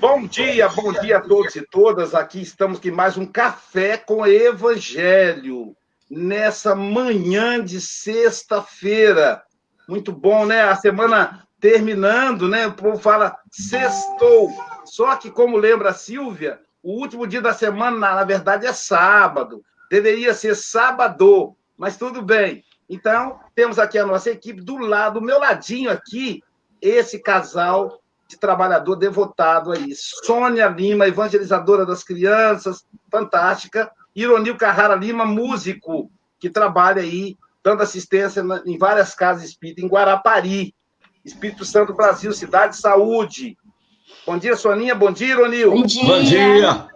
Bom dia, bom dia a todos e todas. Aqui estamos com mais um café com Evangelho nessa manhã de sexta-feira. Muito bom, né? A semana terminando, né? O povo fala sextou. Só que, como lembra a Silvia, o último dia da semana, na verdade, é sábado. Deveria ser sábado, mas tudo bem. Então, temos aqui a nossa equipe do lado, do meu ladinho aqui, esse casal de trabalhador devotado aí. Sônia Lima, evangelizadora das crianças, fantástica. Ironil Carrara Lima, músico, que trabalha aí, dando assistência em várias casas espíritas, em Guarapari, Espírito Santo Brasil, Cidade de Saúde. Bom dia, Soninha. Bom dia, Ironil. Bom dia. Bom dia.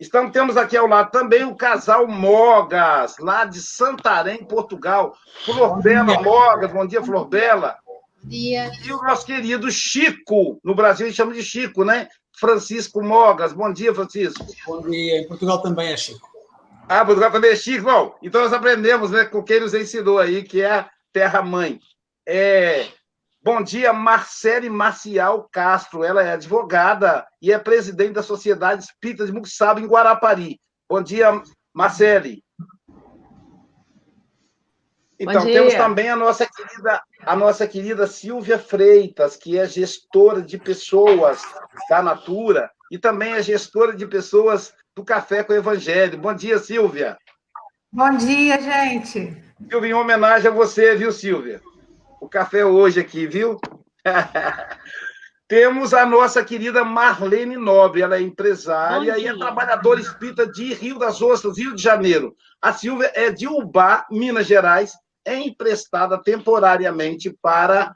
Estamos, temos aqui ao lado também o casal Mogas, lá de Santarém, Portugal. Flor Bela Mogas, bom dia, Flor Bela. Bom dia. E o nosso querido Chico, no Brasil a gente chama de Chico, né? Francisco Mogas, bom dia, Francisco. Bom dia, em Portugal também é Chico. Ah, Portugal também é Chico. Bom, então nós aprendemos né, com quem nos ensinou aí, que é a terra-mãe. É, Bom dia, Marcele Marcial Castro. Ela é advogada e é presidente da Sociedade Espírita de Muxaba, em Guarapari. Bom dia, Marcele. Então, temos também a nossa querida, a nossa querida Silvia Freitas, que é gestora de pessoas da Natura e também é gestora de pessoas do Café com o Evangelho. Bom dia, Silvia. Bom dia, gente. Silvia, em homenagem a você, viu, Silvia? o café hoje aqui, viu? Temos a nossa querida Marlene Nobre, ela é empresária e é trabalhadora espírita de Rio das Ostras, Rio de Janeiro. A Silvia é de Ubá, Minas Gerais, é emprestada temporariamente para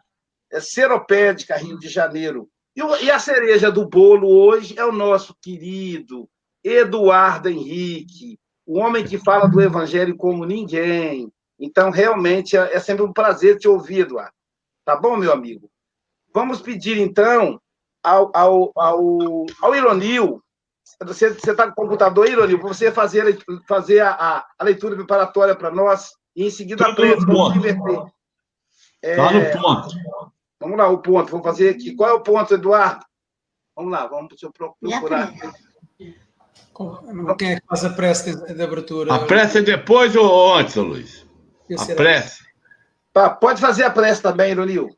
é, Seropédica, Rio de Janeiro. E, a cereja do bolo hoje é o nosso querido Eduardo Henrique, o homem que fala do evangelho como ninguém, então, realmente, é, é sempre um prazer te ouvir, Eduardo. Tá bom, meu amigo? Vamos pedir, então, ao, ao, ao, ao Ironil, você está com o computador, Ironil, para você fazer, fazer a, a leitura preparatória para nós e, em seguida, a prece. Vamos inverter. Está é, no ponto. Vamos lá, o ponto. Vamos fazer aqui. Qual é o ponto, Eduardo? Vamos lá, vamos procurar. Quem é que faz a prece de, abertura? A prece é depois ou antes, Luiz? A prece. Tá, pode fazer a prece também, Ironil.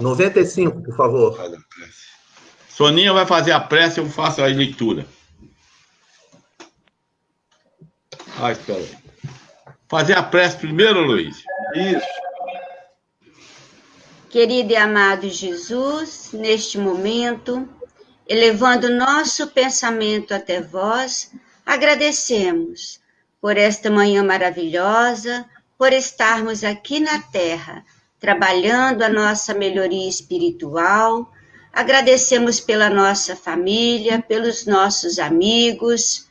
95, por favor. Soninha vai fazer a prece, eu faço a leitura. Ah, espera aí. Fazer a prece primeiro, Luiz? Isso. Querido e amado Jesus, neste momento, elevando nosso pensamento até vós, agradecemos por esta manhã maravilhosa, por estarmos aqui na Terra, trabalhando a nossa melhoria espiritual. Agradecemos pela nossa família, pelos nossos amigos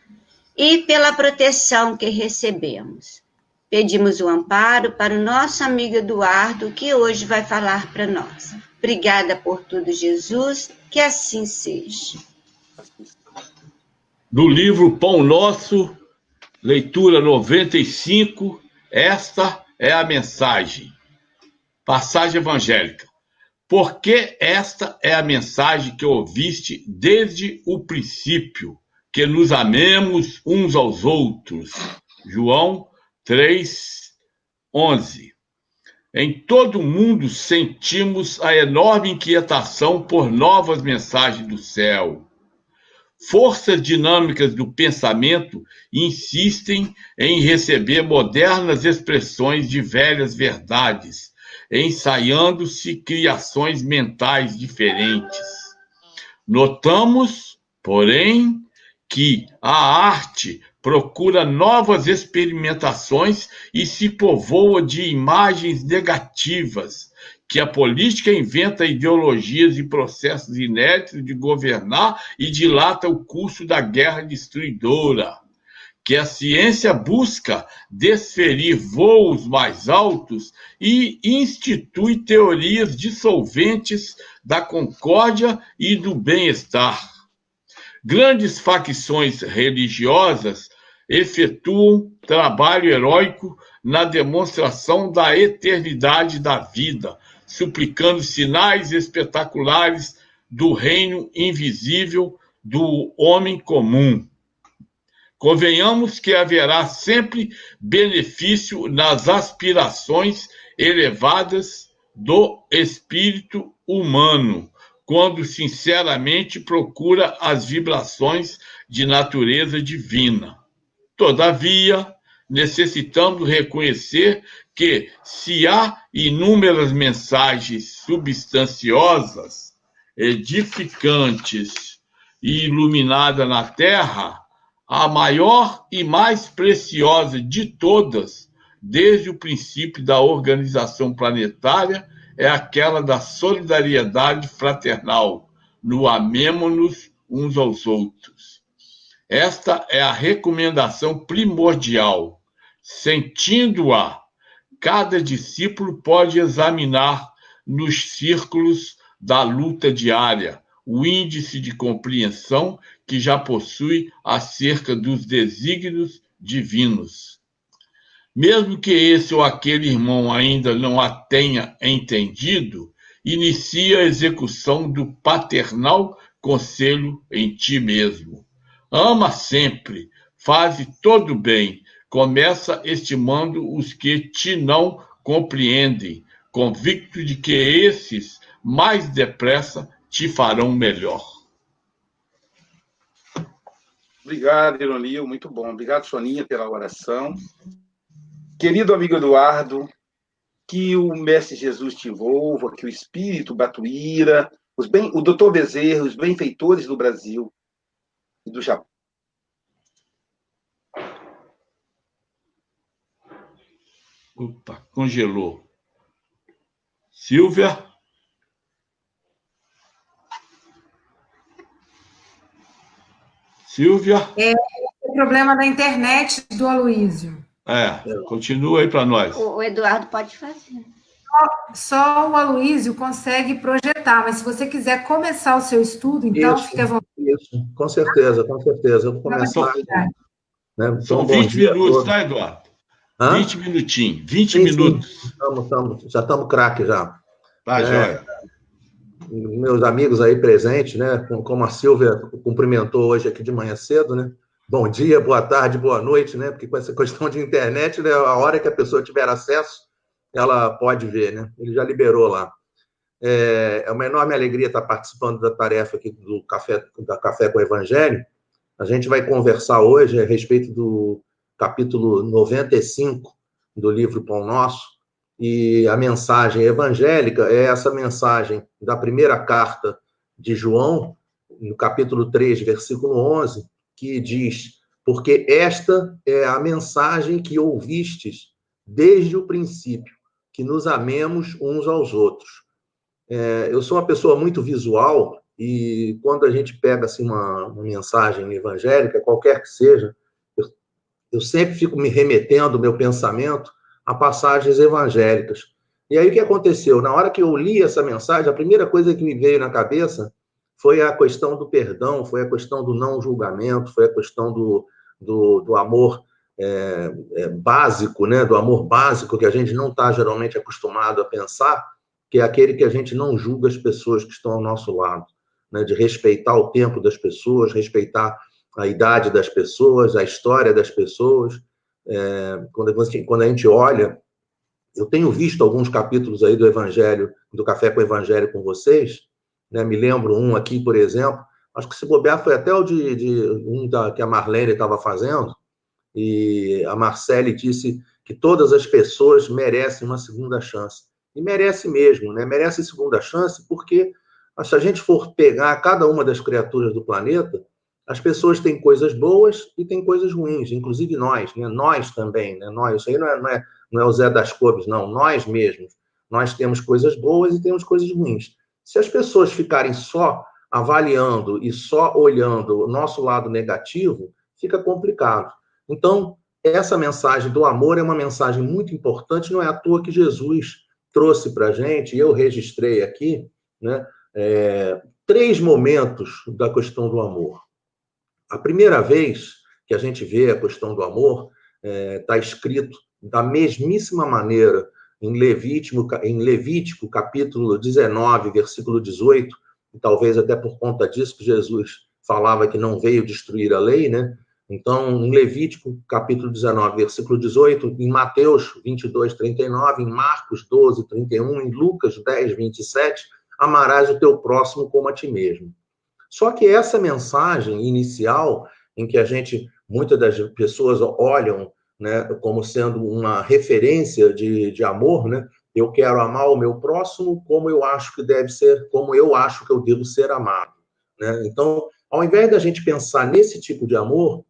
e pela proteção que recebemos. Pedimos o amparo para o nosso amigo Eduardo, que hoje vai falar para nós. Obrigada por tudo, Jesus, que assim seja. Do livro Pão Nosso, leitura 95, esta é a mensagem. Passagem evangélica. Porque esta é a mensagem que ouviste desde o princípio, que nos amemos uns aos outros. João 3, 11. Em todo o mundo sentimos a enorme inquietação por novas mensagens do céu forças dinâmicas do pensamento insistem em receber modernas expressões de velhas verdades, ensaiando-se criações mentais diferentes. Notamos, porém, que a arte procura novas experimentações e se povoa de imagens negativas, que a política inventa ideologias e processos inéditos de governar e dilata o curso da guerra destruidora, que a ciência busca desferir voos mais altos e institui teorias dissolventes da concórdia e do bem-estar. Grandes facções religiosas efetuam trabalho heróico na demonstração da eternidade da vida, suplicando sinais espetaculares do reino invisível do homem comum. Convenhamos que haverá sempre benefício nas aspirações elevadas do espírito humano, quando sinceramente procura as vibrações de natureza divina. Todavia, necessitamos reconhecer que, se há inúmeras mensagens substanciosas, edificantes e iluminadas na Terra, a maior e mais preciosa de todas, desde o princípio da organização planetária, é aquela da solidariedade fraternal, no amemo-nos uns aos outros. Esta é a recomendação primordial. Sentindo-a, cada discípulo pode examinar nos círculos da luta diária o índice de compreensão que já possui acerca dos desígnios divinos. Mesmo que esse ou aquele irmão ainda não a tenha entendido, inicia a execução do paternal conselho em ti mesmo. Ama sempre, faze todo bem, começa estimando os que te não compreendem, convicto de que esses mais depressa te farão melhor. Obrigado, Ironil, muito bom. Obrigado, Soninha, pela oração. Querido amigo Eduardo, que o Mestre Jesus te envolva, que o Espírito Batuíra, os bem, o doutor Bezerra, os benfeitores do Brasil e do Japão. Opa, congelou. Silvia? Silvia? É o problema da internet do Aloísio. É, continua aí para nós. O Eduardo pode fazer. Só o Aloísio consegue projetar, mas se você quiser começar o seu estudo, então fique à vontade. Isso, com certeza, com certeza. Eu vou começar. Né? São Então, bom 20 dia a minutos, tá, Eduardo? Hã? 20 minutinhos. 20 Sim, sim. minutos. Tamo, tamo, já estamos craque já. Tá, É. joia. Meus amigos aí presentes, né? com- Como a Silvia cumprimentou hoje aqui de manhã cedo, né? Bom dia, boa tarde, boa noite, né? Porque com essa questão de internet, né? a hora que a pessoa tiver acesso, ela pode ver, né? Ele já liberou lá. É, é uma enorme alegria estar participando da tarefa aqui do Café, da Café com o Evangelho. A gente vai conversar hoje a respeito do capítulo 95 do livro Pão Nosso, e a mensagem evangélica é essa mensagem da primeira carta de João, no capítulo 3, versículo 11, que diz: Porque esta é a mensagem que ouvistes desde o princípio, que nos amemos uns aos outros. É, eu sou uma pessoa muito visual e quando a gente pega assim, uma, uma mensagem evangélica, qualquer que seja, eu, eu sempre fico me remetendo meu pensamento a passagens evangélicas. E aí o que aconteceu? Na hora que eu li essa mensagem, a primeira coisa que me veio na cabeça foi a questão do perdão, foi a questão do não julgamento, foi a questão do, do, do amor é, é, básico, né? do amor básico que a gente não está geralmente acostumado a pensar, que é aquele que a gente não julga as pessoas que estão ao nosso lado, né? de respeitar o tempo das pessoas, respeitar a idade das pessoas, a história das pessoas. É, quando, quando a gente olha, eu tenho visto alguns capítulos aí do Evangelho, do Café com o Evangelho com vocês, né? me lembro um aqui, por exemplo, acho que se bobear foi até o de, de um da, que a Marlene estava fazendo, e a Marcele disse que todas as pessoas merecem uma segunda chance. E merece mesmo, né? Merece segunda chance, porque se a gente for pegar cada uma das criaturas do planeta, as pessoas têm coisas boas e têm coisas ruins, inclusive nós, né? Nós também, né? Nós, isso aí não é, não é, não é o Zé das Cobres, não, nós mesmos. Nós temos coisas boas e temos coisas ruins. Se as pessoas ficarem só avaliando e só olhando o nosso lado negativo, fica complicado. Então, essa mensagem do amor é uma mensagem muito importante, não é à toa que Jesus trouxe para a gente, e eu registrei aqui, né, é, três momentos da questão do amor. A primeira vez que a gente vê a questão do amor está é, escrito da mesmíssima maneira em Levítico, em Levítico, capítulo 19, versículo 18, e talvez até por conta disso que Jesus falava que não veio destruir a lei, né? Então, em Levítico, capítulo 19, versículo 18, em Mateus 22, 39, em Marcos 12, 31, em Lucas 10, 27, amarás o teu próximo como a ti mesmo. Só que essa mensagem inicial, em que a gente, muitas das pessoas olham né, como sendo uma referência de, de amor, né? Eu quero amar o meu próximo como eu acho que deve ser, como eu acho que eu devo ser amado. Né? Então, ao invés da gente pensar nesse tipo de amor,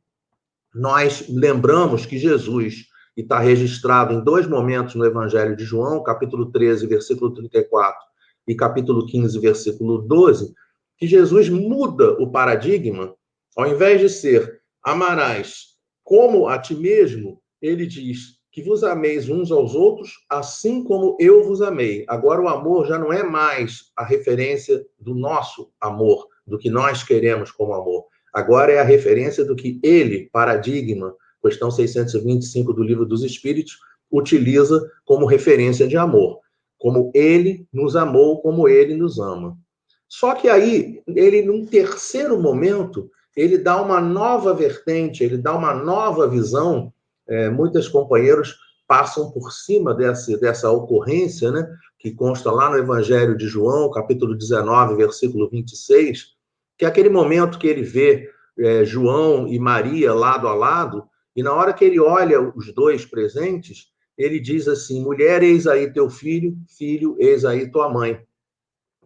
nós lembramos que Jesus, e está registrado em dois momentos no Evangelho de João, capítulo 13, versículo 34, e capítulo 15, versículo 12, que Jesus muda o paradigma, ao invés de ser amarás como a ti mesmo, ele diz que vos ameis uns aos outros, assim como eu vos amei. Agora o amor já não é mais a referência do nosso amor, do que nós queremos como amor. Agora é a referência do que ele, paradigma, questão 625 do Livro dos Espíritos, utiliza como referência de amor. Como ele nos amou, como ele nos ama. Só que aí, ele, num terceiro momento, ele dá uma nova vertente, ele dá uma nova visão. É, muitos companheiros passam por cima dessa, dessa ocorrência, né, que consta lá no Evangelho de João, capítulo 19, versículo 26, que é aquele momento que ele vê é, João e Maria lado a lado, e na hora que ele olha os dois presentes, ele diz assim: mulher, eis aí teu filho, filho, eis aí tua mãe.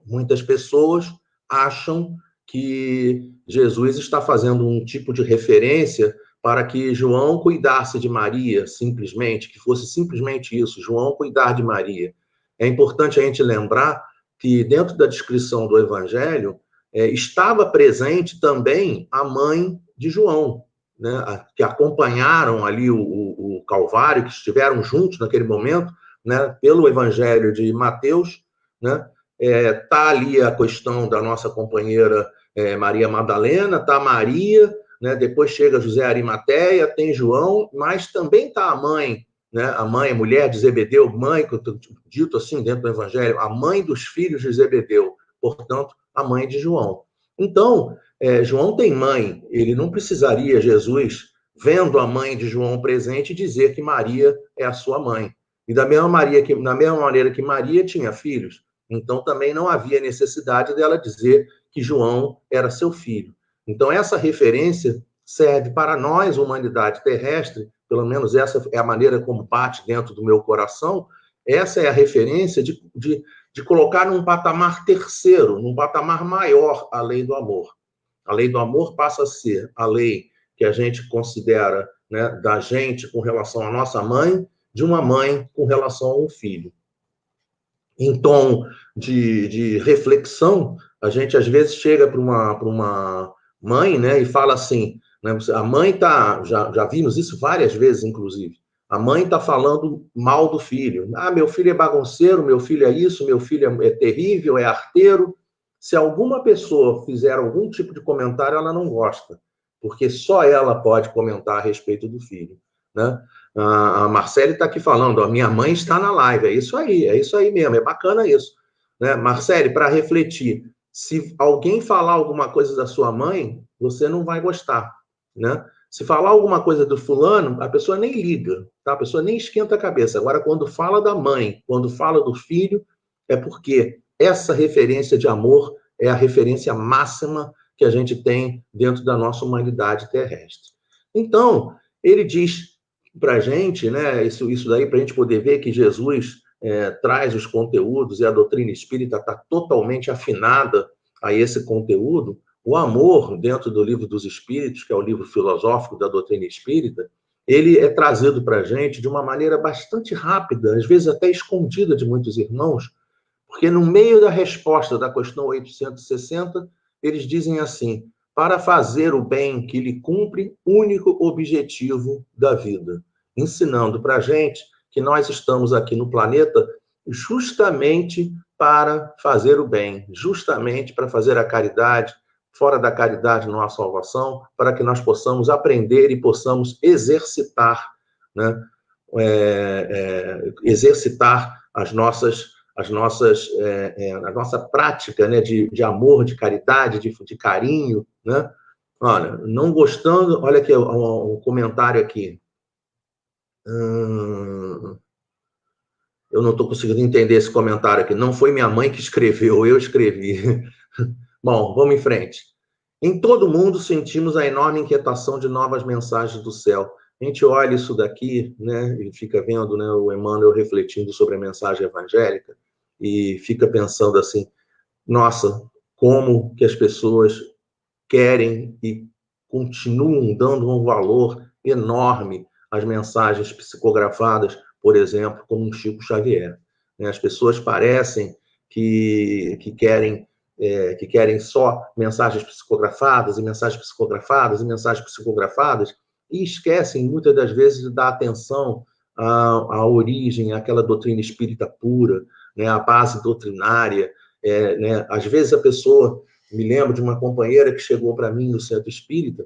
Muitas pessoas acham que Jesus está fazendo um tipo de referência para que João cuidasse de Maria, simplesmente, que fosse simplesmente isso, João cuidar de Maria. É importante a gente lembrar que dentro da descrição do Evangelho é, estava presente também a mãe de João, né, que acompanharam ali o, o, Calvário, que estiveram juntos naquele momento, né, pelo Evangelho de Mateus, né, é, tá ali a questão da nossa companheira é, Maria Madalena, tá Maria, né? Depois chega José Arimateia, tem João, mas também tá a mãe, né? A mãe, a mulher de Zebedeu, mãe, dito assim dentro do Evangelho, a mãe dos filhos de Zebedeu, portanto, a mãe de João. Então, é, João tem mãe, ele não precisaria, Jesus, vendo a mãe de João presente, dizer que Maria é a sua mãe. E da mesma, Maria que, da mesma maneira que Maria tinha filhos, então também não havia necessidade dela dizer que João era seu filho. Então, essa referência serve para nós, humanidade terrestre, pelo menos essa é a maneira como bate dentro do meu coração, essa é a referência de, de, de colocar num patamar terceiro, num patamar maior a lei do amor. A lei do amor passa a ser a lei que a gente considera né, da gente com relação à nossa mãe, de uma mãe com relação a um filho. Em tom de, de reflexão, a gente às vezes chega para uma, uma mãe, né, e fala assim, né, a mãe tá, já, já vimos isso várias vezes, inclusive, a mãe está falando mal do filho. Ah, meu filho é bagunceiro, meu filho é isso, meu filho é, é terrível, é arteiro. Se alguma pessoa fizer algum tipo de comentário, ela não gosta, porque só ela pode comentar a respeito do filho. Né? A Marcele está aqui falando, a minha mãe está na live, é isso aí, é isso aí mesmo, é bacana isso. Né? Marcele, para refletir, se alguém falar alguma coisa da sua mãe, você não vai gostar, né? Se falar alguma coisa do fulano, a pessoa nem liga, tá? A pessoa nem esquenta a cabeça. Agora, quando fala da mãe, quando fala do filho, é porque essa referência de amor é a referência máxima que a gente tem dentro da nossa humanidade terrestre. Então, ele diz para a gente, né, isso, isso daí, para a gente poder ver que Jesus é, traz os conteúdos e a doutrina espírita está totalmente afinada a esse conteúdo, o amor, dentro do livro dos Espíritos, que é o livro filosófico da doutrina espírita, ele é trazido para a gente de uma maneira bastante rápida, às vezes até escondida de muitos irmãos, porque no meio da resposta da questão 860, eles dizem assim: para fazer o bem que lhe cumpre único objetivo da vida, ensinando para a gente que nós estamos aqui no planeta justamente para fazer o bem, justamente para fazer a caridade, fora da caridade não há salvação, para que nós possamos aprender e possamos exercitar, né? É, é, exercitar as nossas, as nossas, é, é, a nossa prática né, de, de amor, de caridade, de, de carinho, né? Olha, não gostando, olha aqui um, um comentário aqui. Hum, eu não estou conseguindo entender esse comentário aqui. Não foi minha mãe que escreveu, eu escrevi. Bom, vamos em frente. Em todo mundo sentimos a enorme inquietação de novas mensagens do céu. A gente olha isso daqui, né, e fica vendo, né, o Emmanuel refletindo sobre a mensagem evangélica e fica pensando assim: nossa, como que as pessoas querem e continuam dando um valor enorme às mensagens psicografadas, por exemplo, como um Chico Xavier. Né? As pessoas parecem que, que querem é, que querem só mensagens psicografadas e mensagens psicografadas e mensagens psicografadas e esquecem muitas das vezes de dar atenção à, à origem, àquela doutrina espírita pura, né, à base doutrinária. É, né? Às vezes a pessoa me lembro de uma companheira que chegou para mim no centro espírita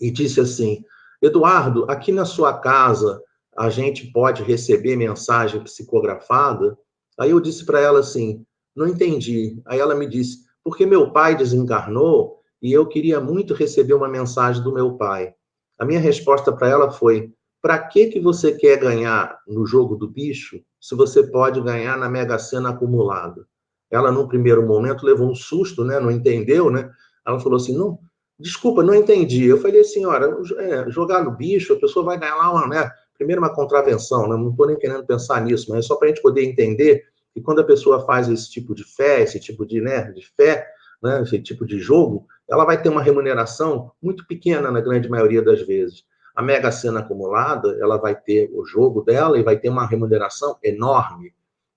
e disse assim: Eduardo, aqui na sua casa a gente pode receber mensagem psicografada? Aí eu disse para ela assim: não entendi. Aí ela me disse: porque meu pai desencarnou e eu queria muito receber uma mensagem do meu pai. A minha resposta para ela foi: para que que você quer ganhar no jogo do bicho se você pode ganhar na Mega Sena acumulada? Ela, num primeiro momento, levou um susto, né? Não entendeu, né? Ela falou assim: não, desculpa, não entendi. Eu falei assim: olha, é, jogar no bicho, a pessoa vai ganhar lá uma, né? Primeiro, uma contravenção, né? Não estou nem querendo pensar nisso, mas é só para a gente poder entender que quando a pessoa faz esse tipo de fé, esse tipo de, né, de fé, né, esse tipo de jogo, ela vai ter uma remuneração muito pequena na grande maioria das vezes. A mega sena acumulada, ela vai ter o jogo dela e vai ter uma remuneração enorme.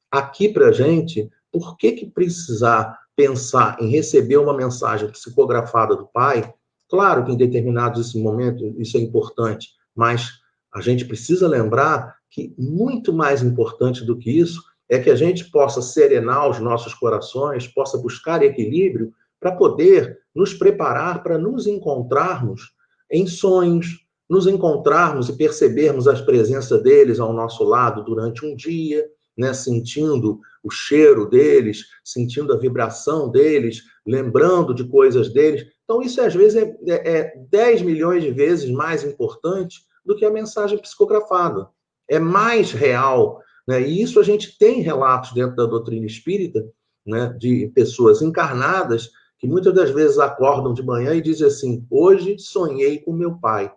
Aqui para gente, por que, que precisar pensar em receber uma mensagem psicografada do pai? Claro que em determinados momentos isso é importante, mas a gente precisa lembrar que muito mais importante do que isso é que a gente possa serenar os nossos corações, possa buscar equilíbrio para poder nos preparar para nos encontrarmos em sonhos, nos encontrarmos e percebermos a presença deles ao nosso lado durante um dia, né, sentindo o cheiro deles, sentindo a vibração deles, lembrando de coisas deles. Então, isso às vezes é, é, é 10 milhões de vezes mais importante do que a mensagem psicografada. É mais real. Né? E isso a gente tem relatos dentro da doutrina espírita né, de pessoas encarnadas que muitas das vezes acordam de manhã e dizem assim: Hoje sonhei com meu pai.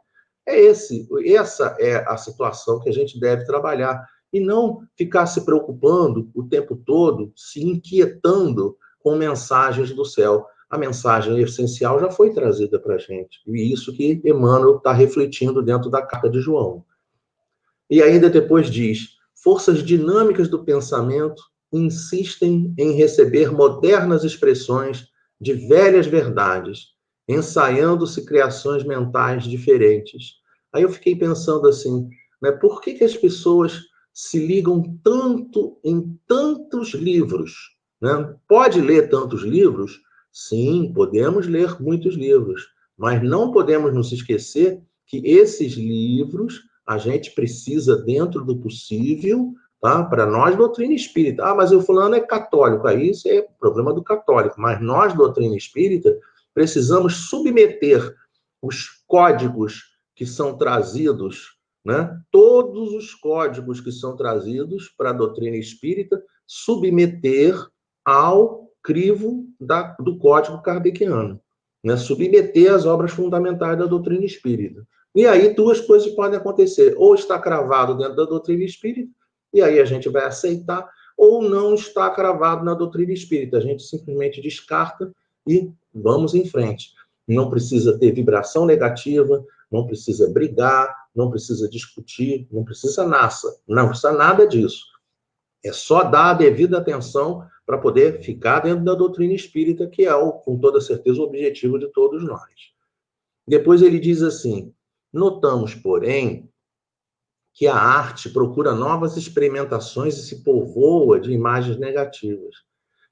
É esse, essa é a situação que a gente deve trabalhar e não ficar se preocupando o tempo todo, se inquietando com mensagens do céu. A mensagem essencial já foi trazida para a gente, e isso que Emmanuel está refletindo dentro da carta de João. E ainda depois diz: forças dinâmicas do pensamento insistem em receber modernas expressões de velhas verdades, ensaiando-se criações mentais diferentes. Aí eu fiquei pensando assim, né, por que, que as pessoas se ligam tanto em tantos livros. Né? Pode ler tantos livros? Sim, podemos ler muitos livros, mas não podemos nos esquecer que esses livros a gente precisa, dentro do possível, tá? para nós, doutrina espírita. Ah, mas o fulano é católico, aí isso é problema do católico, mas nós, doutrina espírita, precisamos submeter os códigos que são trazidos né? todos os códigos que são trazidos para a doutrina espírita submeter ao crivo da, do código kardeciano, né? submeter as obras fundamentais da doutrina espírita. E aí duas coisas podem acontecer: ou está cravado dentro da doutrina espírita, e aí a gente vai aceitar, ou não está cravado na doutrina espírita, a gente simplesmente descarta e vamos em frente. Não precisa ter vibração negativa, não precisa brigar, não precisa discutir, não precisa nada, não precisa nada disso. É só dar a devida atenção para poder ficar dentro da doutrina espírita, que é, com toda certeza, o objetivo de todos nós. Depois ele diz assim: notamos, porém, que a arte procura novas experimentações e se povoa de imagens negativas,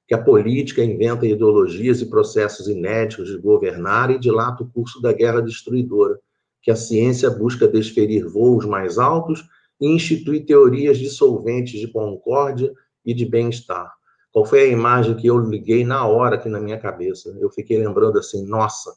que a política inventa ideologias e processos inéditos de governar e dilata o curso da guerra destruidora que a ciência busca desferir voos mais altos e institui teorias dissolventes de concórdia e de bem-estar. Qual foi a imagem que eu liguei na hora aqui na minha cabeça? Eu fiquei lembrando assim, nossa,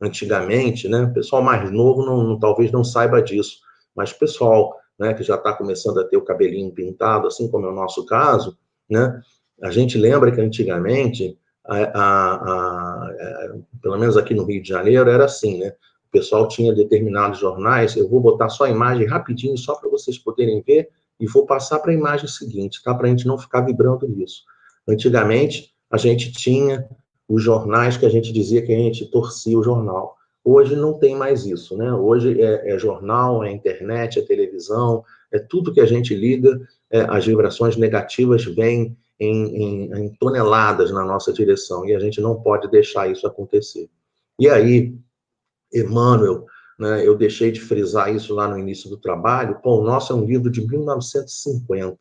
antigamente, né? O pessoal mais novo não, não talvez não saiba disso, mas pessoal, né, que já está começando a ter o cabelinho pintado, assim como é o nosso caso, né? A gente lembra que antigamente, a, a, a, a, pelo menos aqui no Rio de Janeiro, era assim, né? O pessoal tinha determinados jornais, eu vou botar só a imagem rapidinho, só para vocês poderem ver, e vou passar para a imagem seguinte, tá? Para a gente não ficar vibrando nisso. Antigamente, a gente tinha os jornais que a gente dizia que a gente torcia o jornal. Hoje não tem mais isso, né? Hoje é, é jornal, é internet, é televisão, é tudo que a gente liga, é, as vibrações negativas vêm em, em, em, toneladas na nossa direção e a gente não pode deixar isso acontecer. E aí, Emmanuel, né, eu deixei de frisar isso lá no início do trabalho, pô, o nosso é um livro de 1950,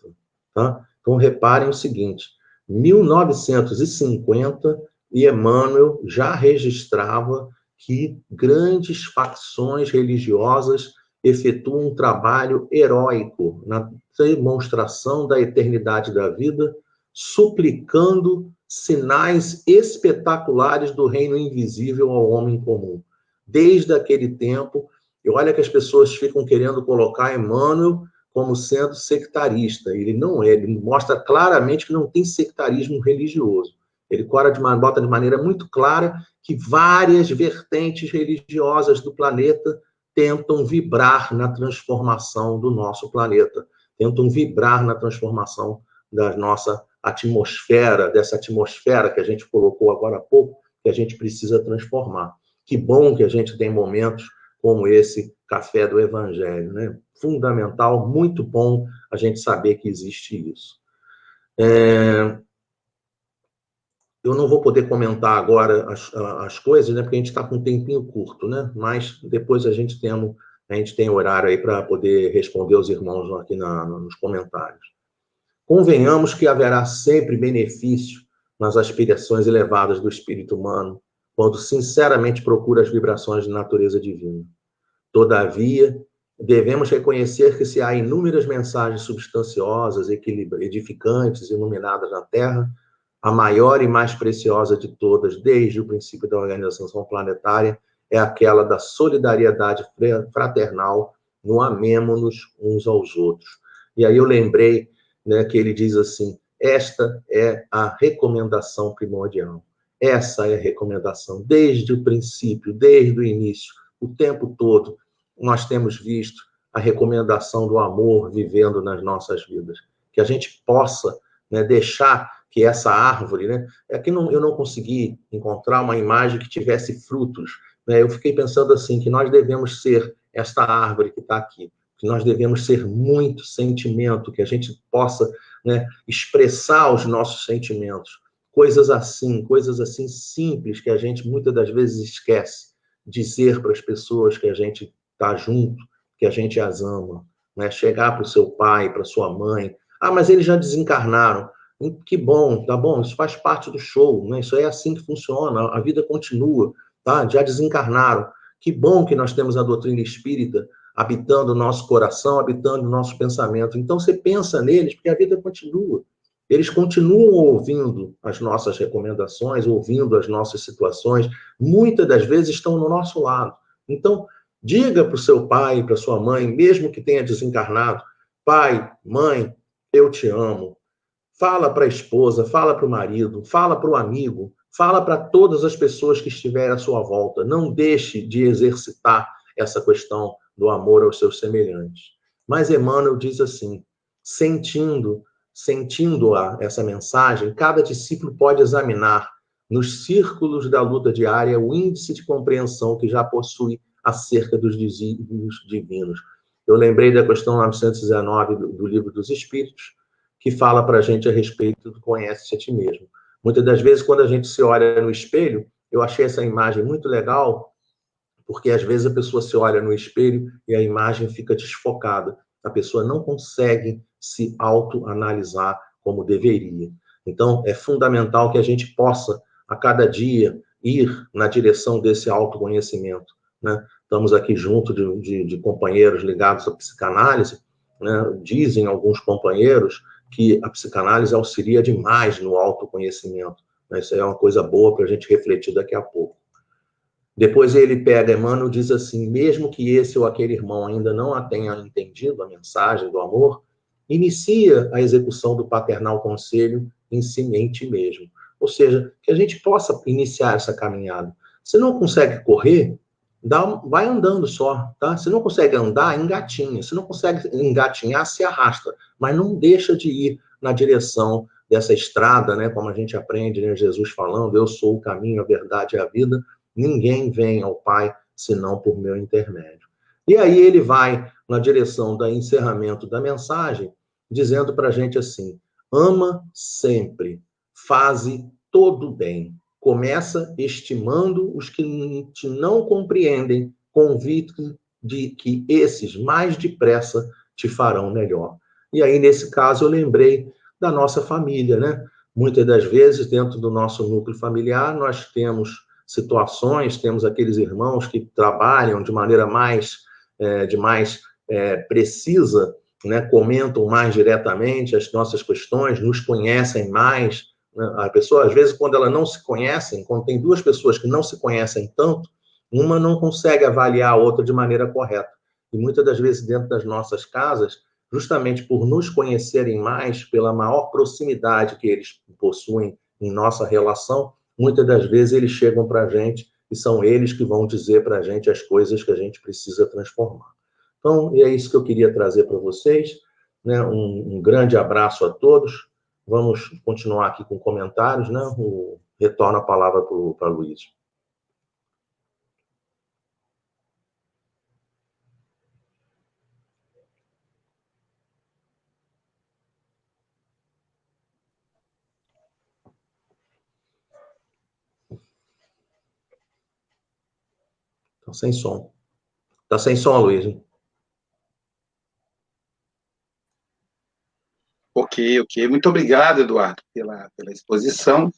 tá? Então, reparem o seguinte, 1950, e Emmanuel já registrava que grandes facções religiosas efetuam um trabalho heróico na demonstração da eternidade da vida, suplicando sinais espetaculares do reino invisível ao homem comum. Desde aquele tempo, e olha que as pessoas ficam querendo colocar Emmanuel como sendo sectarista. Ele não é, ele mostra claramente que não tem sectarismo religioso. Ele bota de maneira muito clara que várias vertentes religiosas do planeta tentam vibrar na transformação do nosso planeta, tentam vibrar na transformação da nossa atmosfera, dessa atmosfera que a gente colocou agora há pouco, que a gente precisa transformar. Que bom que a gente tem momentos como esse café do Evangelho, né? Fundamental, muito bom a gente saber que existe isso. É... Eu não vou poder comentar agora as, as coisas, né? Porque a gente está com um tempinho curto, né? Mas depois a gente tem, a gente tem horário aí para poder responder os irmãos aqui na, nos comentários. Convenhamos que haverá sempre benefício nas aspirações elevadas do espírito humano, quando sinceramente procura as vibrações de natureza divina. Todavia, devemos reconhecer que se há inúmeras mensagens substanciosas, edificantes, iluminadas na Terra, a maior e mais preciosa de todas, desde o princípio da organização planetária, é aquela da solidariedade fraternal, no amemo-nos uns aos outros. E aí eu lembrei né, que ele diz assim: esta é a recomendação primordial. Essa é a recomendação, desde o princípio, desde o início o tempo todo nós temos visto a recomendação do amor vivendo nas nossas vidas. Que a gente possa né, deixar que essa árvore, né, é que não, eu não consegui encontrar uma imagem que tivesse frutos. Né, eu fiquei pensando assim, que nós devemos ser esta árvore que está aqui, que nós devemos ser muito sentimento, que a gente possa né, expressar os nossos sentimentos. Coisas assim, coisas assim simples que a gente muitas das vezes esquece dizer para as pessoas que a gente está junto, que a gente as ama, né? Chegar para o seu pai, para sua mãe, ah, mas eles já desencarnaram. Hum, que bom, tá bom, isso faz parte do show, né? Isso é assim que funciona, a vida continua, tá? Já desencarnaram. Que bom que nós temos a doutrina espírita habitando o nosso coração, habitando o nosso pensamento. Então você pensa neles, porque a vida continua. Eles continuam ouvindo as nossas recomendações, ouvindo as nossas situações, muitas das vezes estão no nosso lado. Então, diga para o seu pai, para sua mãe, mesmo que tenha desencarnado, pai, mãe, eu te amo. Fala para a esposa, fala para o marido, fala para o amigo, fala para todas as pessoas que estiverem à sua volta. Não deixe de exercitar essa questão do amor aos seus semelhantes. Mas Emmanuel diz assim: sentindo sentindo a, essa mensagem, cada discípulo pode examinar nos círculos da luta diária o índice de compreensão que já possui acerca dos desígnios divinos. Eu lembrei da questão 919 do, do Livro dos Espíritos, que fala para a gente a respeito do conhece-te a ti mesmo. Muitas das vezes, quando a gente se olha no espelho, eu achei essa imagem muito legal, porque às vezes a pessoa se olha no espelho e a imagem fica desfocada. A pessoa não consegue se autoanalisar como deveria. Então, é fundamental que a gente possa, a cada dia, ir na direção desse autoconhecimento. Né? Estamos aqui junto de, de, de companheiros ligados à psicanálise, né? dizem alguns companheiros que a psicanálise auxilia demais no autoconhecimento. Né? Isso é uma coisa boa para a gente refletir daqui a pouco. Depois ele pega Emmanuel diz assim: mesmo que esse ou aquele irmão ainda não a tenha entendido a mensagem do amor, inicia a execução do paternal conselho em si mesmo. Ou seja, que a gente possa iniciar essa caminhada. Se não consegue correr, dá, vai andando só, tá? Se não consegue andar, engatinha. Se não consegue engatinhar, se arrasta. Mas não deixa de ir na direção dessa estrada, né? Como a gente aprende, né? Jesus falando, eu sou o caminho, a verdade e a vida. Ninguém vem ao Pai senão por meu intermédio. E aí ele vai na direção do encerramento da mensagem, dizendo para a gente assim: ama sempre, faze todo bem. Começa estimando os que te não compreendem, convicto de que esses mais depressa te farão melhor. E aí, nesse caso, eu lembrei da nossa família, né? Muitas das vezes, dentro do nosso núcleo familiar, nós temos situações, temos aqueles irmãos que trabalham de maneira mais, é, de mais é, precisa, né, comentam mais diretamente as nossas questões, nos conhecem mais. Né? A pessoa, às vezes, quando ela não se conhecem, quando tem duas pessoas que não se conhecem tanto, uma não consegue avaliar a outra de maneira correta. E muitas das vezes, dentro das nossas casas, justamente por nos conhecerem mais, pela maior proximidade que eles possuem em nossa relação, muitas das vezes eles chegam para a gente e são eles que vão dizer para a gente as coisas que a gente precisa transformar. Então, é isso que eu queria trazer para vocês. Né? Um, um, grande abraço a todos. Vamos continuar aqui com comentários. Né? O, retorno a palavra para o Luiz. Tá sem som. Tá sem som, Luiz. Ok, ok. Muito obrigado, Eduardo, pela, pela exposição.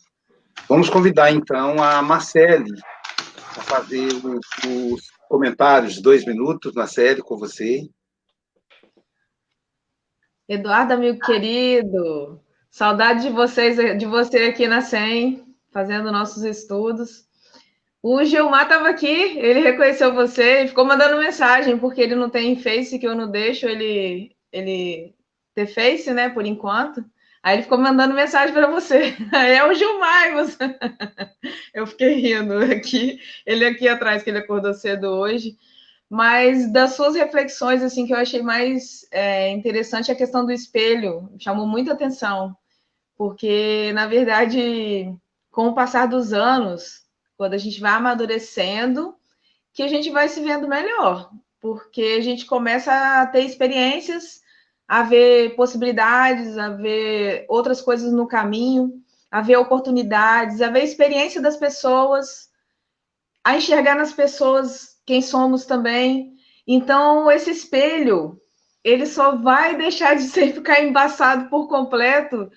Vamos convidar, então, a Marcele a fazer os, os comentários, dois minutos série com você. Eduardo, amigo querido, saudade de vocês, de você aqui na SEM, fazendo nossos estudos. O Gilmar estava aqui, ele reconheceu você e ficou mandando mensagem, porque ele não tem Face, que eu não deixo ele, ele ter Face, né, por enquanto. Aí ele ficou mandando mensagem para você. É o Gilmar, você. Eu fiquei rindo aqui, ele aqui atrás, que ele acordou cedo hoje. Mas das suas reflexões, assim, que eu achei mais é, interessante a questão do espelho, chamou muita atenção, porque, na verdade, com o passar dos anos, quando a gente vai amadurecendo, que a gente vai se vendo melhor, porque a gente começa a ter experiências, a ver possibilidades, a ver outras coisas no caminho, a ver oportunidades, a ver experiência das pessoas, a enxergar nas pessoas quem somos também. Então, esse espelho, ele só vai deixar de ser ficar embaçado por completo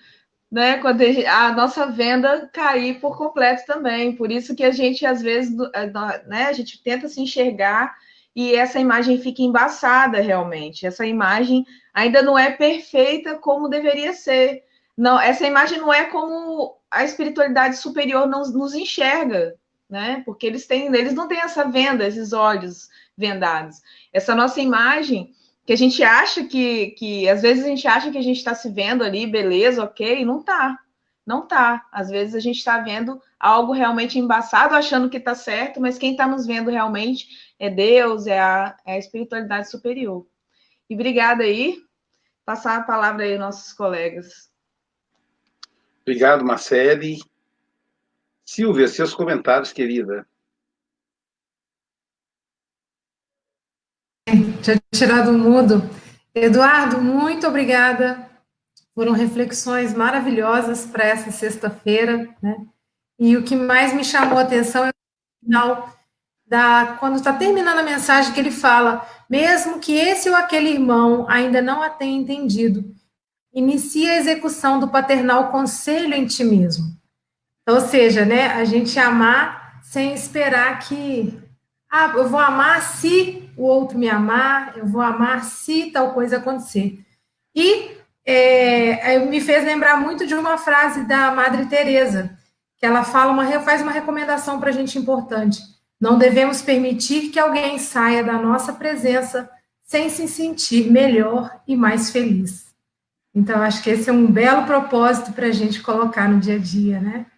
né, quando a nossa venda cair por completo também. Por isso que a gente, às vezes, eh, né, a gente tenta se enxergar e essa imagem fica embaçada realmente. Essa imagem ainda não é perfeita como deveria ser. Não, essa imagem não é como a espiritualidade superior nos, nos enxerga, né? Porque eles têm, eles não têm essa venda, esses olhos vendados. Essa nossa imagem que a gente acha que, que às vezes a gente acha que a gente está se vendo ali, beleza, ok, não tá. Não tá. Às vezes a gente está vendo algo realmente embaçado, achando que está certo, mas quem está nos vendo realmente é Deus, é a, é a espiritualidade superior. E obrigada aí. Passar a palavra aí aos nossos colegas. Obrigado, Marcele. Silvia, seus comentários, querida. Tinha tirado o mudo. Eduardo, muito obrigada. Foram reflexões maravilhosas para essa sexta-feira, né? E o que mais me chamou a atenção é o final da quando está terminando a mensagem que ele fala, mesmo que esse ou aquele irmão ainda não a tenha entendido, inicia a execução do paternal conselho em ti mesmo. Ou seja, né, a gente amar sem esperar que ah, eu vou amar se o outro me amar, eu vou amar se tal coisa acontecer. E é, me fez lembrar muito de uma frase da Madre Teresa, que ela fala uma, faz uma recomendação para a gente importante. Não devemos permitir que alguém saia da nossa presença sem se sentir melhor e mais feliz. Então, acho que esse é um belo propósito para a gente colocar no dia a dia, né?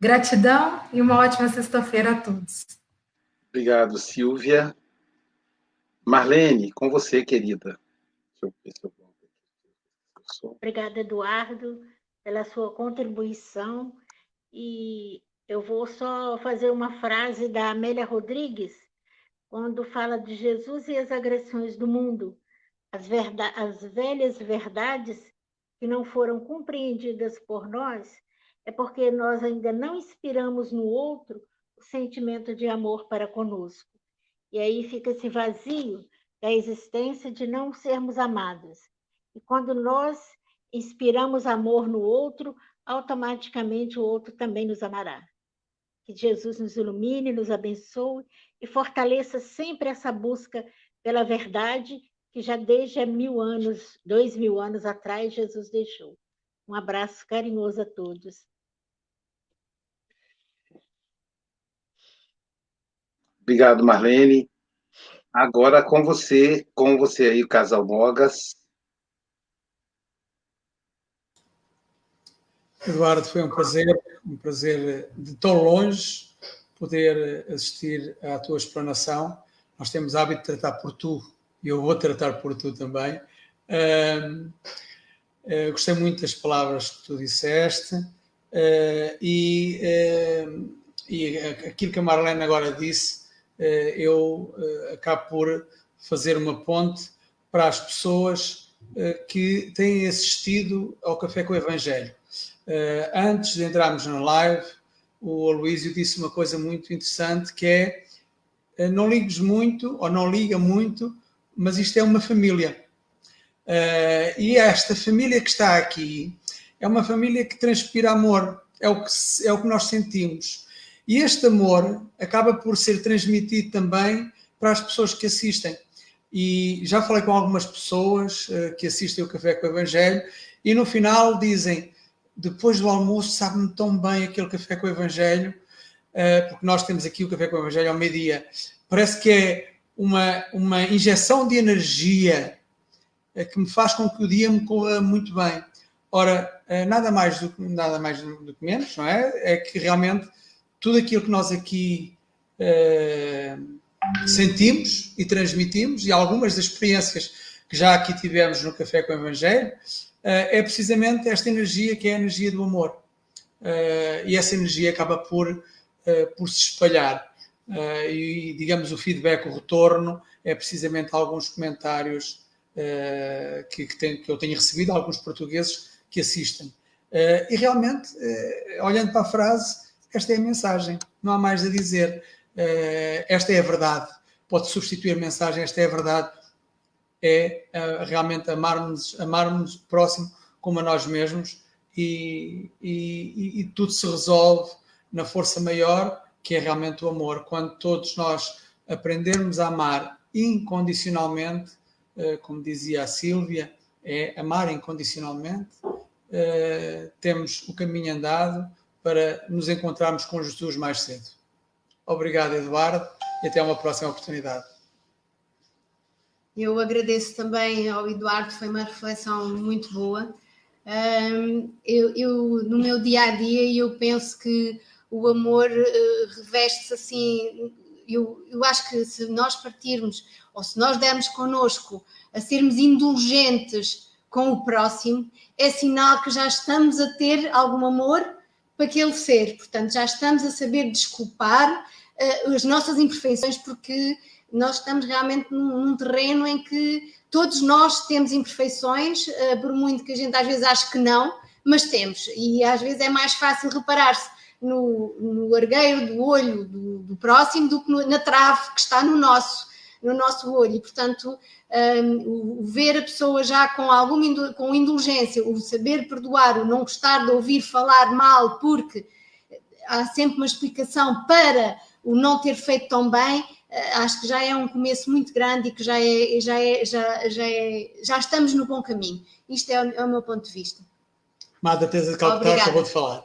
Gratidão e uma ótima sexta-feira a todos. Obrigado, Silvia. Marlene, com você, querida. Obrigada, Eduardo, pela sua contribuição. E eu vou só fazer uma frase da Amélia Rodrigues, quando fala de Jesus e as agressões do mundo, as, as velhas verdades que não foram compreendidas por nós, é porque nós ainda não inspiramos no outro o sentimento de amor para conosco. E aí fica esse vazio da existência de não sermos amados. E quando nós inspiramos amor no outro, automaticamente o outro também nos amará. Que Jesus nos ilumine, nos abençoe e fortaleça sempre essa busca pela verdade que já desde mil anos, dois mil anos atrás, Jesus deixou. Um abraço carinhoso a todos. Obrigado, Marlene. Agora com você, com você aí, o casal Mogas. Eduardo, foi um prazer, um prazer de tão longe poder assistir à tua explanação. Nós temos hábito de tratar por tu e eu vou tratar por tu também. Uh, uh, gostei muito das palavras que tu disseste uh, e, e aquilo que a Marlene agora disse eh, eu acabo por fazer uma ponte para as pessoas que têm assistido ao Café com o Evangelho. Antes de entrarmos na live, o Aloísio disse uma coisa muito interessante que é não ligues muito ou não liga muito, mas isto é uma família. e esta família que está aqui é uma família que transpira amor, é o que, é o que nós sentimos. E este amor acaba por ser transmitido também para as pessoas que assistem. E já falei com algumas pessoas que assistem o Café com o Evangelho e no final dizem: depois do almoço, sabe-me tão bem aquele Café com o Evangelho, uh, porque nós temos aqui o Café com o Evangelho ao meio-dia. Parece que é uma, uma injeção de energia uh, que me faz com que o dia me corra muito bem. Ora, nada mais do, nada mais do que menos, não é? É que realmente tudo aquilo que nós aqui uh, sentimos e transmitimos, e algumas das experiências que já aqui tivemos no Café com o Evangelho, é precisamente esta energia que é a energia do amor. Uh, e essa energia acaba por, por se espalhar. e, digamos, o feedback, o retorno, é precisamente alguns comentários que, que, tem, que eu tenho recebido, alguns portugueses que assistem. e realmente, olhando para a frase, esta é a mensagem, não há mais a dizer. Esta é a verdade. Pode substituir a mensagem, esta é a verdade. É uh, realmente amarmos, amarmos próximo como a nós mesmos e, e, e, tudo se resolve na força maior que é realmente o amor. Quando todos nós aprendermos a amar incondicionalmente, uh, como dizia a Sílvia, é amar incondicionalmente, temos o caminho andado para nos encontrarmos com Jesus mais cedo. Obrigado, Eduardo, e até uma próxima oportunidade. Eu agradeço também ao Eduardo, foi uma reflexão muito boa. Um, eu, eu, no meu dia a dia, eu penso que o amor uh, reveste-se assim. Eu, eu acho que se nós partirmos, ou se nós dermos connosco a sermos indulgentes com o próximo, é sinal que já estamos a ter algum amor para aquele ser. Portanto, já estamos a saber desculpar uh, as nossas imperfeições, porque nós estamos realmente num, num terreno em que todos nós temos imperfeições, uh, por muito que a gente às vezes ache que não, mas temos. E às vezes é mais fácil reparar-se no, no argueiro do olho do, do próximo do que no, na trave que está no nosso no nosso olho. E, portanto, um, o ver a pessoa já com alguma com indulgência, o saber perdoar, o não gostar de ouvir falar mal, porque há sempre uma explicação para o não ter feito tão bem, acho que já é um começo muito grande e que já, é, já, é, já, já, é, já estamos no bom caminho. Isto é o, é o meu ponto de vista. Mada, tens a calcular, acabou de falar.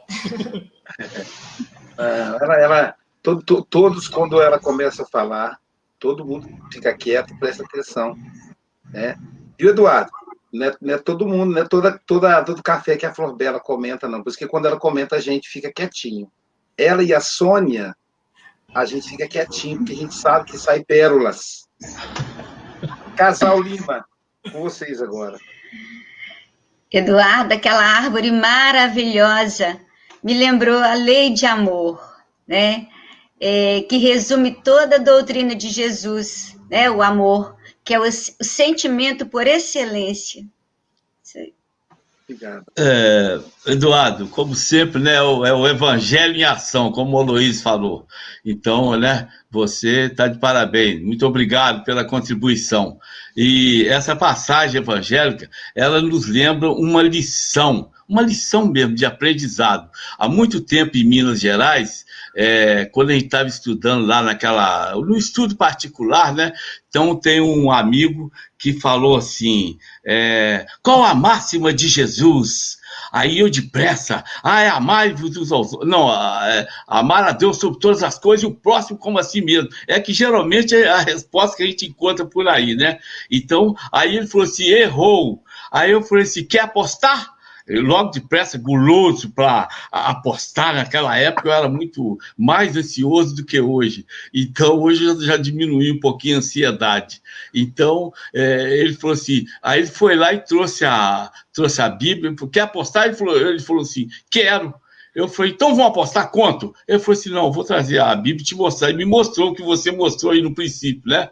É, ela, ela, to, to, todos, quando ela começa a falar, todo mundo fica quieto, presta atenção. Né? E o Eduardo? Não é, não é, todo mundo, não é toda, toda, todo café que a Flor Bela comenta, não. Por isso que quando ela comenta, a gente fica quietinho. Ela e a Sônia, a gente fica quietinho, porque a gente sabe que sai pérolas. Casal Lima, com vocês agora. Eduardo, aquela árvore maravilhosa me lembrou a lei de amor, né? É, que resume toda a doutrina de Jesus, né? O amor, que é o, o sentimento por excelência. Obrigado. É, Eduardo, como sempre, né, é o, é o evangelho em ação, como o Luiz falou. Então, né, você está de parabéns. Muito obrigado pela contribuição. E essa passagem evangélica, ela nos lembra uma lição, uma lição mesmo de aprendizado. Há muito tempo em Minas Gerais, é, quando a gente estava estudando lá naquela, no estudo particular, né? Então tem um amigo que falou assim, é, qual a máxima de Jesus? Aí eu depressa, ah, é amar-vos aos Não, é, amar a Deus sobre todas as coisas e o próximo como a si mesmo. É que geralmente é a resposta que a gente encontra por aí, né? Então, aí ele falou assim, errou. Aí eu falei assim, quer apostar? Logo depressa, guloso para apostar. Naquela época eu era muito mais ansioso do que hoje. Então, hoje eu já diminui um pouquinho a ansiedade. Então, é, ele falou assim, aí ele foi lá e trouxe a, trouxe a Bíblia, quer apostar? Ele falou, ele falou assim, quero. Eu falei, então vamos apostar quanto? Ele falou assim, não, vou trazer a Bíblia e te mostrar. E me mostrou o que você mostrou aí no princípio, né?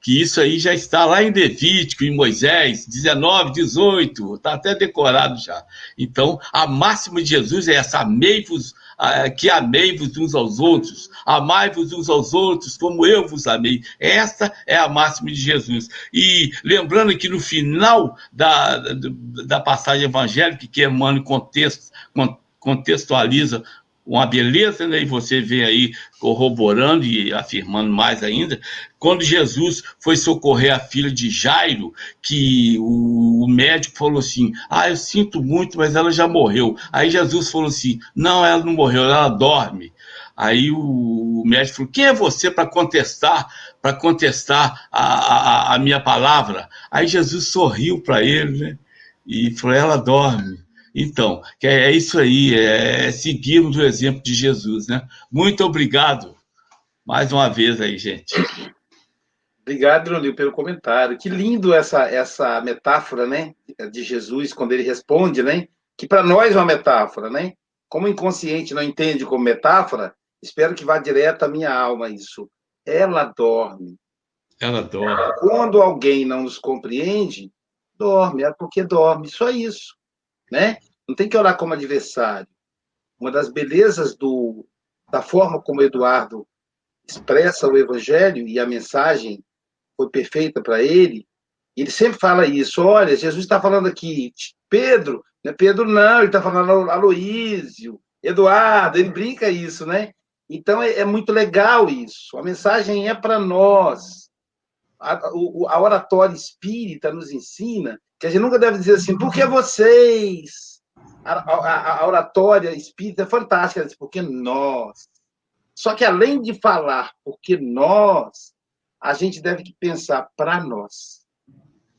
Que isso aí já está lá em Levítico, em Moisés, 19, 18, está até decorado já. Então, a máxima de Jesus é essa, amei-vos, que amei-vos uns aos outros, amai-vos uns aos outros como eu vos amei. Essa é a máxima de Jesus. E lembrando que no final da, da, da passagem evangélica, que Emmanuel contexto, contextualiza uma beleza, né? E você vê aí corroborando e afirmando mais ainda, quando Jesus foi socorrer a filha de Jairo, que o, médico falou assim: Ah, eu sinto muito, mas ela já morreu. Aí Jesus falou assim: Não, ela não morreu, ela dorme. Aí o, o médico falou: Quem é você para contestar, para contestar a, a, a minha palavra? Aí Jesus sorriu para ele, né? E falou: Ela dorme. Então, é isso aí, é seguirmos o exemplo de Jesus, né? Muito obrigado mais uma vez aí, gente. Obrigado, Leonil, pelo comentário. Que lindo essa, essa metáfora, né, de Jesus, quando ele responde, né, que para nós é uma metáfora, né? Como o inconsciente não entende como metáfora, espero que vá direto à minha alma isso. Ela dorme. Ela dorme. Quando alguém não nos compreende, dorme, é porque dorme, só isso né? Não tem que olhar como adversário. Uma das belezas do, da forma como Eduardo expressa o evangelho e a mensagem foi perfeita para ele, ele sempre fala isso. Olha, Jesus está falando aqui, Pedro, não é Pedro não, ele está falando Aloísio, Eduardo, ele brinca isso, né? Então é, é muito legal isso. A mensagem é para nós. A, a oratória espírita nos ensina que a gente nunca deve dizer assim, por que vocês? A, a, a oratória espírita é fantástica, porque nós. Só que além de falar porque nós, a gente deve pensar para nós.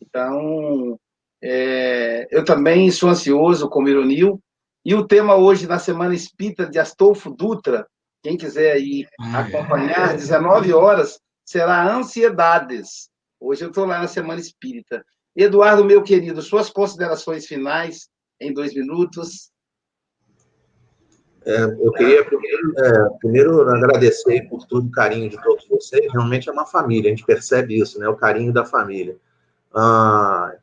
Então, é, eu também sou ansioso como Ironil, e o tema hoje na Semana Espírita de Astolfo Dutra, quem quiser aí acompanhar, 19 horas, será Ansiedades. Hoje eu estou lá na Semana Espírita. Eduardo, meu querido, suas considerações finais em dois minutos. É, eu queria primeiro, é, primeiro, agradecer por todo o carinho de todos vocês. Realmente é uma família, a gente percebe isso, né? O carinho da família. Ah,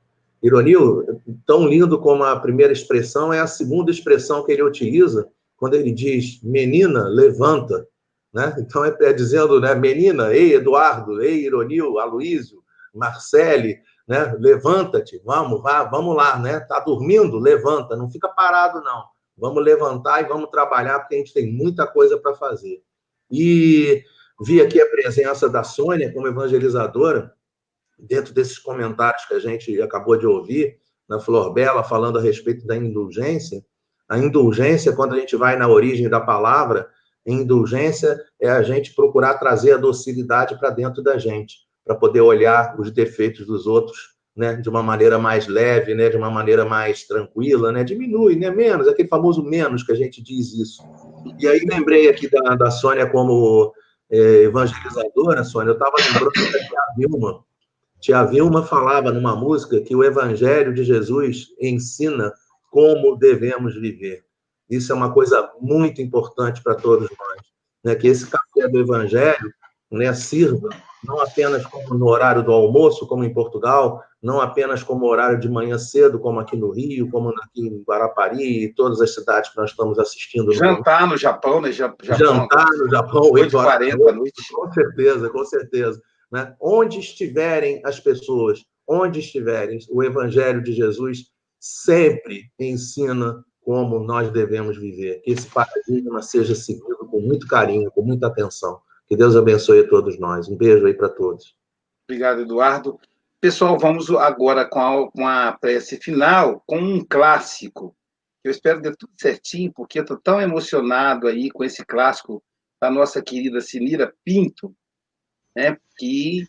Ironil, tão lindo como a primeira expressão, é a segunda expressão que ele utiliza quando ele diz menina, levanta. Né? Então é, é dizendo, né, menina, ei, Eduardo, ei, Ironil, Aloísio, Marcele, né? Levanta-te, vamos, vá, vamos lá, né? Tá dormindo? Levanta, não fica parado não. Vamos levantar e vamos trabalhar porque a gente tem muita coisa para fazer. E Vi aqui a presença da Sônia como evangelizadora, dentro desses comentários que a gente acabou de ouvir, na Flor Bela, falando a respeito da indulgência. A indulgência, quando a gente vai na origem da palavra, indulgência é a gente procurar trazer a docilidade para dentro da gente, para poder olhar os defeitos dos outros né, de uma maneira mais leve, né, de uma maneira mais tranquila, né, diminui, né, menos, aquele famoso menos que a gente diz isso. E aí lembrei aqui da, da Sônia como é, evangelizadora, Sônia, eu estava lembrando da Tia Vilma. Tia Vilma falava numa música que o evangelho de Jesus ensina como devemos viver. Isso é uma coisa muito importante para todos nós, né, que esse café do evangelho né, sirva não apenas como no horário do almoço, como em Portugal, não apenas como horário de manhã cedo, como aqui no Rio, como aqui em Guarapari e todas as cidades que nós estamos assistindo. Jantar no Japão, né? Japão, Jantar no Japão, 8h40 noite. Com certeza, com certeza. Né? Onde estiverem as pessoas, onde estiverem, o Evangelho de Jesus sempre ensina como nós devemos viver. Que esse paradigma seja seguido com muito carinho, com muita atenção. Que Deus abençoe a todos nós. Um beijo aí para todos. Obrigado, Eduardo. Pessoal, vamos agora com a, com a prece final, com um clássico. Eu espero que dê tudo certinho, porque eu estou tão emocionado aí com esse clássico da nossa querida Sinira Pinto, né? Que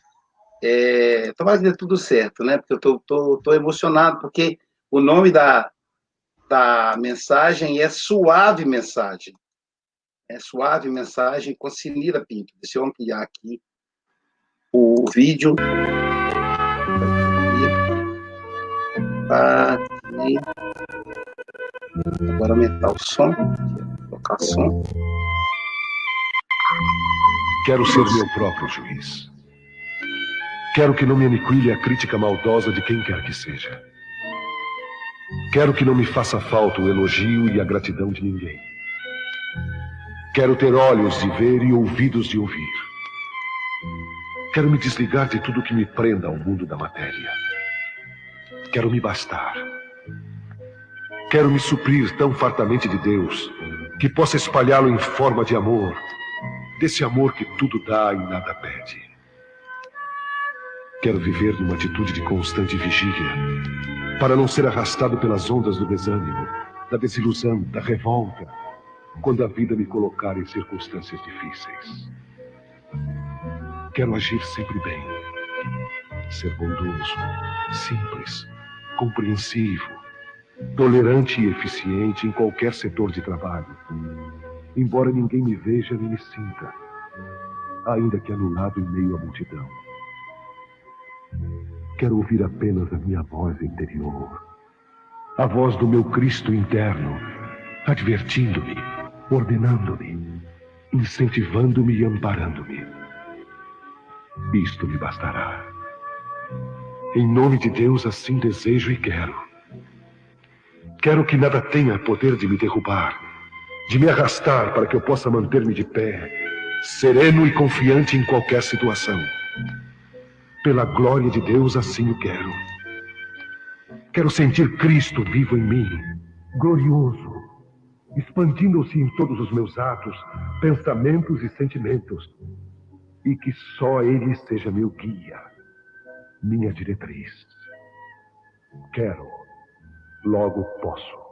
é, tomara que dê tudo certo, né? Porque eu estou tô, tô, tô emocionado, porque o nome da, da mensagem é Suave Mensagem é, suave mensagem com Sinira Pinto. Deixa eu ampliar aqui o vídeo. Aqui. Agora aumentar o som. Colocar som. Quero ser meu próprio juiz. Quero que não me aniquile a crítica maldosa de quem quer que seja. Quero que não me faça falta o elogio e a gratidão de ninguém. Quero ter olhos de ver e ouvidos de ouvir. Quero me desligar de tudo que me prenda ao mundo da matéria. Quero me bastar. Quero me suprir tão fartamente de Deus que possa espalhá-lo em forma de amor, desse amor que tudo dá e nada pede. Quero viver numa atitude de constante vigília, para não ser arrastado pelas ondas do desânimo, da desilusão, da revolta, quando a vida me colocar em circunstâncias difíceis. Quero agir sempre bem, ser bondoso, simples, compreensivo, tolerante e eficiente em qualquer setor de trabalho, embora ninguém me veja nem me sinta, ainda que anulado em meio à multidão. Quero ouvir apenas a minha voz interior, a voz do meu Cristo interno, advertindo-me ordenando-me, incentivando-me e amparando-me. Isto me bastará. Em nome de Deus, assim desejo e quero. Quero que nada tenha poder de me derrubar, de me arrastar para que eu possa manter-me de pé, sereno e confiante em qualquer situação. Pela glória de Deus, assim o quero. Quero sentir Cristo vivo em mim, glorioso, expandindo-se em todos os meus atos, pensamentos e sentimentos, e que só Ele seja meu guia, minha diretriz. Quero, logo posso.